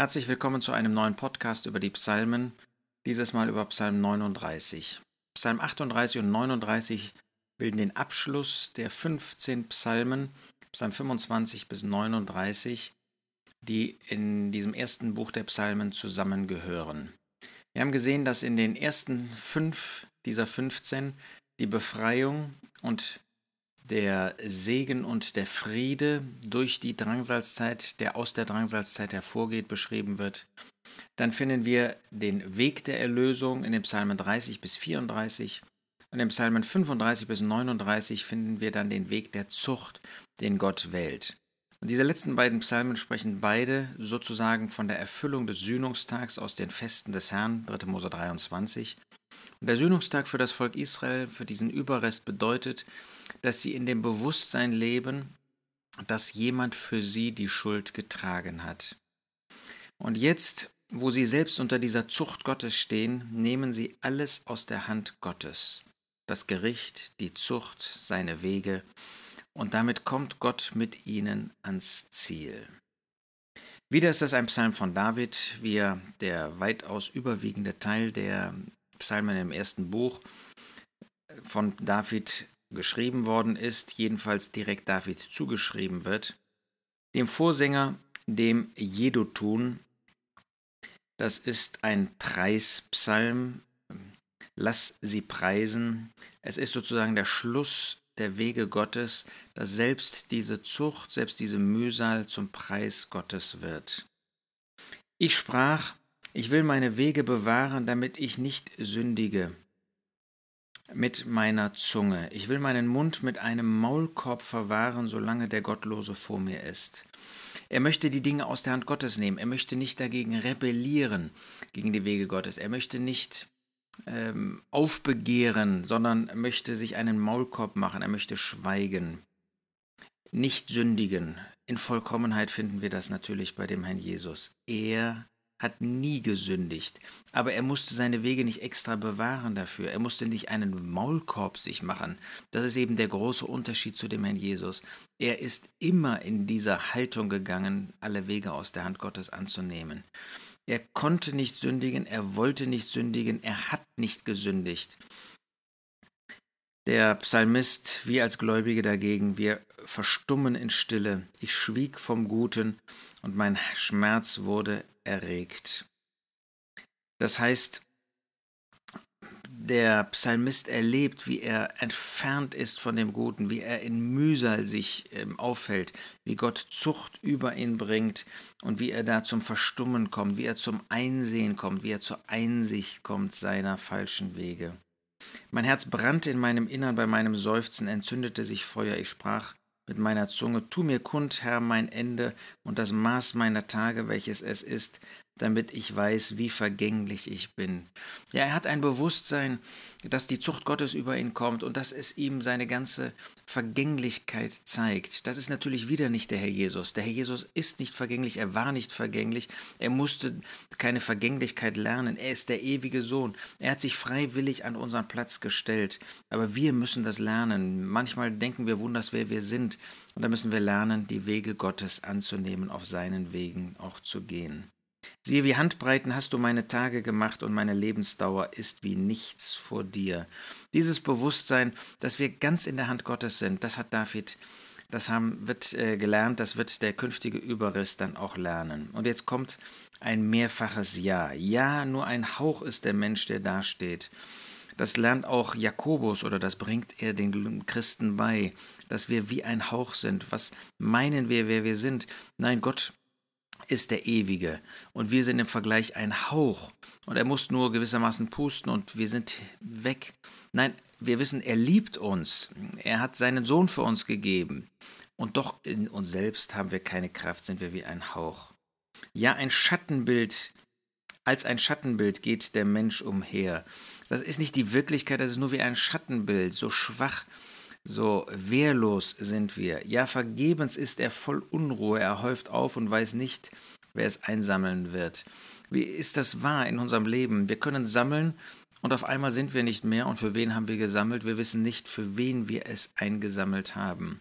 Herzlich willkommen zu einem neuen Podcast über die Psalmen, dieses Mal über Psalm 39. Psalm 38 und 39 bilden den Abschluss der 15 Psalmen, Psalm 25 bis 39, die in diesem ersten Buch der Psalmen zusammengehören. Wir haben gesehen, dass in den ersten fünf dieser 15 die Befreiung und der Segen und der Friede durch die Drangsalzzeit, der aus der Drangsalzzeit hervorgeht, beschrieben wird. Dann finden wir den Weg der Erlösung in den Psalmen 30 bis 34 und in Psalmen 35 bis 39 finden wir dann den Weg der Zucht, den Gott wählt. Und diese letzten beiden Psalmen sprechen beide sozusagen von der Erfüllung des Sühnungstags aus den Festen des Herrn, 3. Mose 23. Und der Sühnungstag für das Volk Israel, für diesen Überrest bedeutet, dass sie in dem Bewusstsein leben, dass jemand für sie die Schuld getragen hat. Und jetzt, wo sie selbst unter dieser Zucht Gottes stehen, nehmen sie alles aus der Hand Gottes. Das Gericht, die Zucht, seine Wege, und damit kommt Gott mit ihnen ans Ziel. Wieder ist das ein Psalm von David, wie er der weitaus überwiegende Teil der Psalmen im ersten Buch von David geschrieben worden ist, jedenfalls direkt David zugeschrieben wird, dem Vorsänger, dem Jedutun. Das ist ein Preispsalm. Lass sie preisen. Es ist sozusagen der Schluss der Wege Gottes, dass selbst diese Zucht, selbst diese Mühsal zum Preis Gottes wird. Ich sprach, ich will meine Wege bewahren, damit ich nicht sündige mit meiner Zunge. Ich will meinen Mund mit einem Maulkorb verwahren, solange der Gottlose vor mir ist. Er möchte die Dinge aus der Hand Gottes nehmen. Er möchte nicht dagegen rebellieren, gegen die Wege Gottes. Er möchte nicht ähm, aufbegehren, sondern möchte sich einen Maulkorb machen. Er möchte schweigen, nicht sündigen. In Vollkommenheit finden wir das natürlich bei dem Herrn Jesus. Er hat nie gesündigt, aber er musste seine Wege nicht extra bewahren dafür. Er musste nicht einen Maulkorb sich machen. Das ist eben der große Unterschied zu dem Herrn Jesus. Er ist immer in dieser Haltung gegangen, alle Wege aus der Hand Gottes anzunehmen. Er konnte nicht sündigen, er wollte nicht sündigen, er hat nicht gesündigt. Der Psalmist, wir als Gläubige dagegen, wir verstummen in Stille. Ich schwieg vom Guten und mein Schmerz wurde erregt. Das heißt, der Psalmist erlebt, wie er entfernt ist von dem Guten, wie er in Mühsal sich ähm, aufhält, wie Gott Zucht über ihn bringt und wie er da zum Verstummen kommt, wie er zum Einsehen kommt, wie er zur Einsicht kommt seiner falschen Wege. Mein Herz brannte in meinem Innern, bei meinem Seufzen entzündete sich Feuer. Ich sprach mit meiner Zunge, tu mir kund, Herr, mein Ende und das Maß meiner Tage, welches es ist, damit ich weiß, wie vergänglich ich bin. Ja, er hat ein Bewusstsein, dass die Zucht Gottes über ihn kommt und dass es ihm seine ganze Vergänglichkeit zeigt. Das ist natürlich wieder nicht der Herr Jesus. Der Herr Jesus ist nicht vergänglich, er war nicht vergänglich, er musste keine Vergänglichkeit lernen, er ist der ewige Sohn. Er hat sich freiwillig an unseren Platz gestellt, aber wir müssen das lernen. Manchmal denken wir wunders, wer wir sind, und da müssen wir lernen, die Wege Gottes anzunehmen, auf seinen Wegen auch zu gehen. Siehe, wie Handbreiten hast du meine Tage gemacht und meine Lebensdauer ist wie nichts vor dir. Dieses Bewusstsein, dass wir ganz in der Hand Gottes sind, das hat David, das haben, wird äh, gelernt, das wird der künftige Überriss dann auch lernen. Und jetzt kommt ein mehrfaches Ja. Ja, nur ein Hauch ist der Mensch, der dasteht. Das lernt auch Jakobus oder das bringt er den Christen bei, dass wir wie ein Hauch sind. Was meinen wir, wer wir sind? Nein, Gott ist der Ewige und wir sind im Vergleich ein Hauch und er muss nur gewissermaßen pusten und wir sind weg. Nein, wir wissen, er liebt uns. Er hat seinen Sohn für uns gegeben. Und doch in uns selbst haben wir keine Kraft, sind wir wie ein Hauch. Ja, ein Schattenbild, als ein Schattenbild geht der Mensch umher. Das ist nicht die Wirklichkeit, das ist nur wie ein Schattenbild, so schwach, so wehrlos sind wir. Ja, vergebens ist er voll Unruhe, er häuft auf und weiß nicht, wer es einsammeln wird. Wie ist das wahr in unserem Leben? Wir können sammeln und auf einmal sind wir nicht mehr. Und für wen haben wir gesammelt? Wir wissen nicht, für wen wir es eingesammelt haben.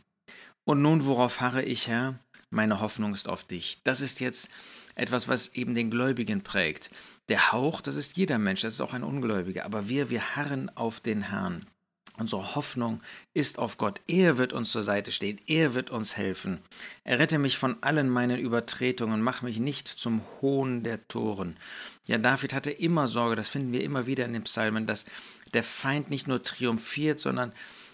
Und nun, worauf harre ich, Herr? Meine Hoffnung ist auf dich. Das ist jetzt etwas, was eben den Gläubigen prägt. Der Hauch, das ist jeder Mensch, das ist auch ein Ungläubiger, aber wir, wir harren auf den Herrn. Unsere Hoffnung ist auf Gott. Er wird uns zur Seite stehen. Er wird uns helfen. Errette mich von allen meinen Übertretungen. Mach mich nicht zum Hohn der Toren. Ja, David hatte immer Sorge, das finden wir immer wieder in den Psalmen, dass der Feind nicht nur triumphiert, sondern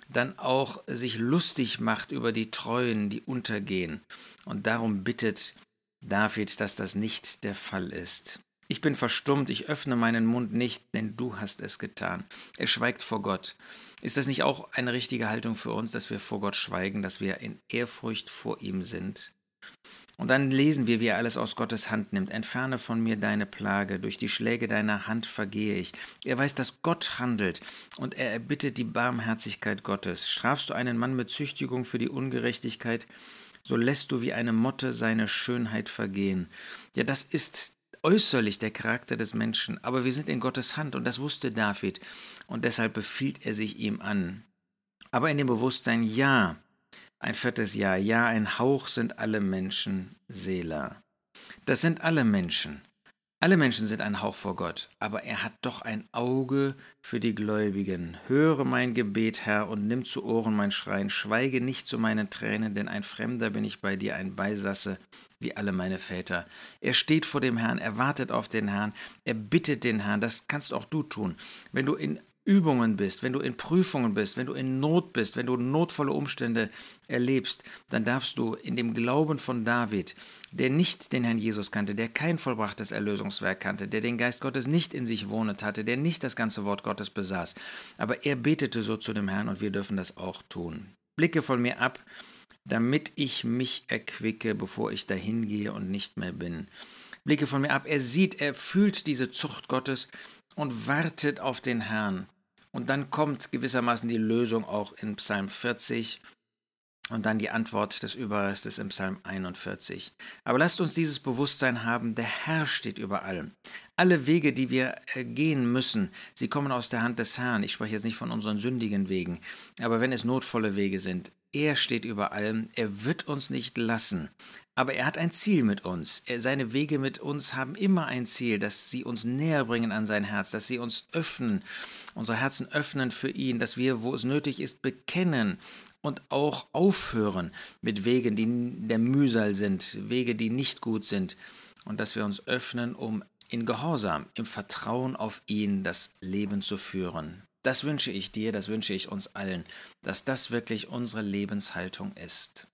dann auch sich lustig macht über die Treuen, die untergehen. Und darum bittet David, dass das nicht der Fall ist. Ich bin verstummt, ich öffne meinen Mund nicht, denn du hast es getan. Er schweigt vor Gott. Ist das nicht auch eine richtige Haltung für uns, dass wir vor Gott schweigen, dass wir in Ehrfurcht vor ihm sind? Und dann lesen wir, wie er alles aus Gottes Hand nimmt. Entferne von mir deine Plage, durch die Schläge deiner Hand vergehe ich. Er weiß, dass Gott handelt und er erbittet die Barmherzigkeit Gottes. Strafst du einen Mann mit Züchtigung für die Ungerechtigkeit, so lässt du wie eine Motte seine Schönheit vergehen. Ja, das ist äußerlich der Charakter des Menschen, aber wir sind in Gottes Hand und das wusste David und deshalb befiehlt er sich ihm an. Aber in dem Bewusstsein, ja, ein viertes Jahr. Ja, ein Hauch sind alle Menschen Seela. Das sind alle Menschen. Alle Menschen sind ein Hauch vor Gott, aber er hat doch ein Auge für die Gläubigen. Höre mein Gebet, Herr, und nimm zu Ohren mein Schreien. Schweige nicht zu meinen Tränen, denn ein Fremder bin ich bei dir, ein Beisasse wie alle meine Väter. Er steht vor dem Herrn, er wartet auf den Herrn, er bittet den Herrn. Das kannst auch du tun. Wenn du in Übungen bist, wenn du in Prüfungen bist, wenn du in Not bist, wenn du notvolle Umstände erlebst, dann darfst du in dem Glauben von David, der nicht den Herrn Jesus kannte, der kein vollbrachtes Erlösungswerk kannte, der den Geist Gottes nicht in sich wohnet hatte, der nicht das ganze Wort Gottes besaß, aber er betete so zu dem Herrn und wir dürfen das auch tun. Blicke von mir ab, damit ich mich erquicke, bevor ich dahin gehe und nicht mehr bin. Blicke von mir ab, er sieht, er fühlt diese Zucht Gottes und wartet auf den Herrn. Und dann kommt gewissermaßen die Lösung auch in Psalm 40 und dann die Antwort des Überrestes im Psalm 41. Aber lasst uns dieses Bewusstsein haben, der Herr steht über allem. Alle Wege, die wir äh, gehen müssen, sie kommen aus der Hand des Herrn. Ich spreche jetzt nicht von unseren sündigen Wegen, aber wenn es notvolle Wege sind, er steht über allem, er wird uns nicht lassen. Aber er hat ein Ziel mit uns. Er, seine Wege mit uns haben immer ein Ziel, dass sie uns näher bringen an sein Herz, dass sie uns öffnen, unsere Herzen öffnen für ihn, dass wir, wo es nötig ist, bekennen und auch aufhören mit Wegen, die der Mühsal sind, Wege, die nicht gut sind, und dass wir uns öffnen, um in Gehorsam, im Vertrauen auf ihn das Leben zu führen. Das wünsche ich dir, das wünsche ich uns allen, dass das wirklich unsere Lebenshaltung ist.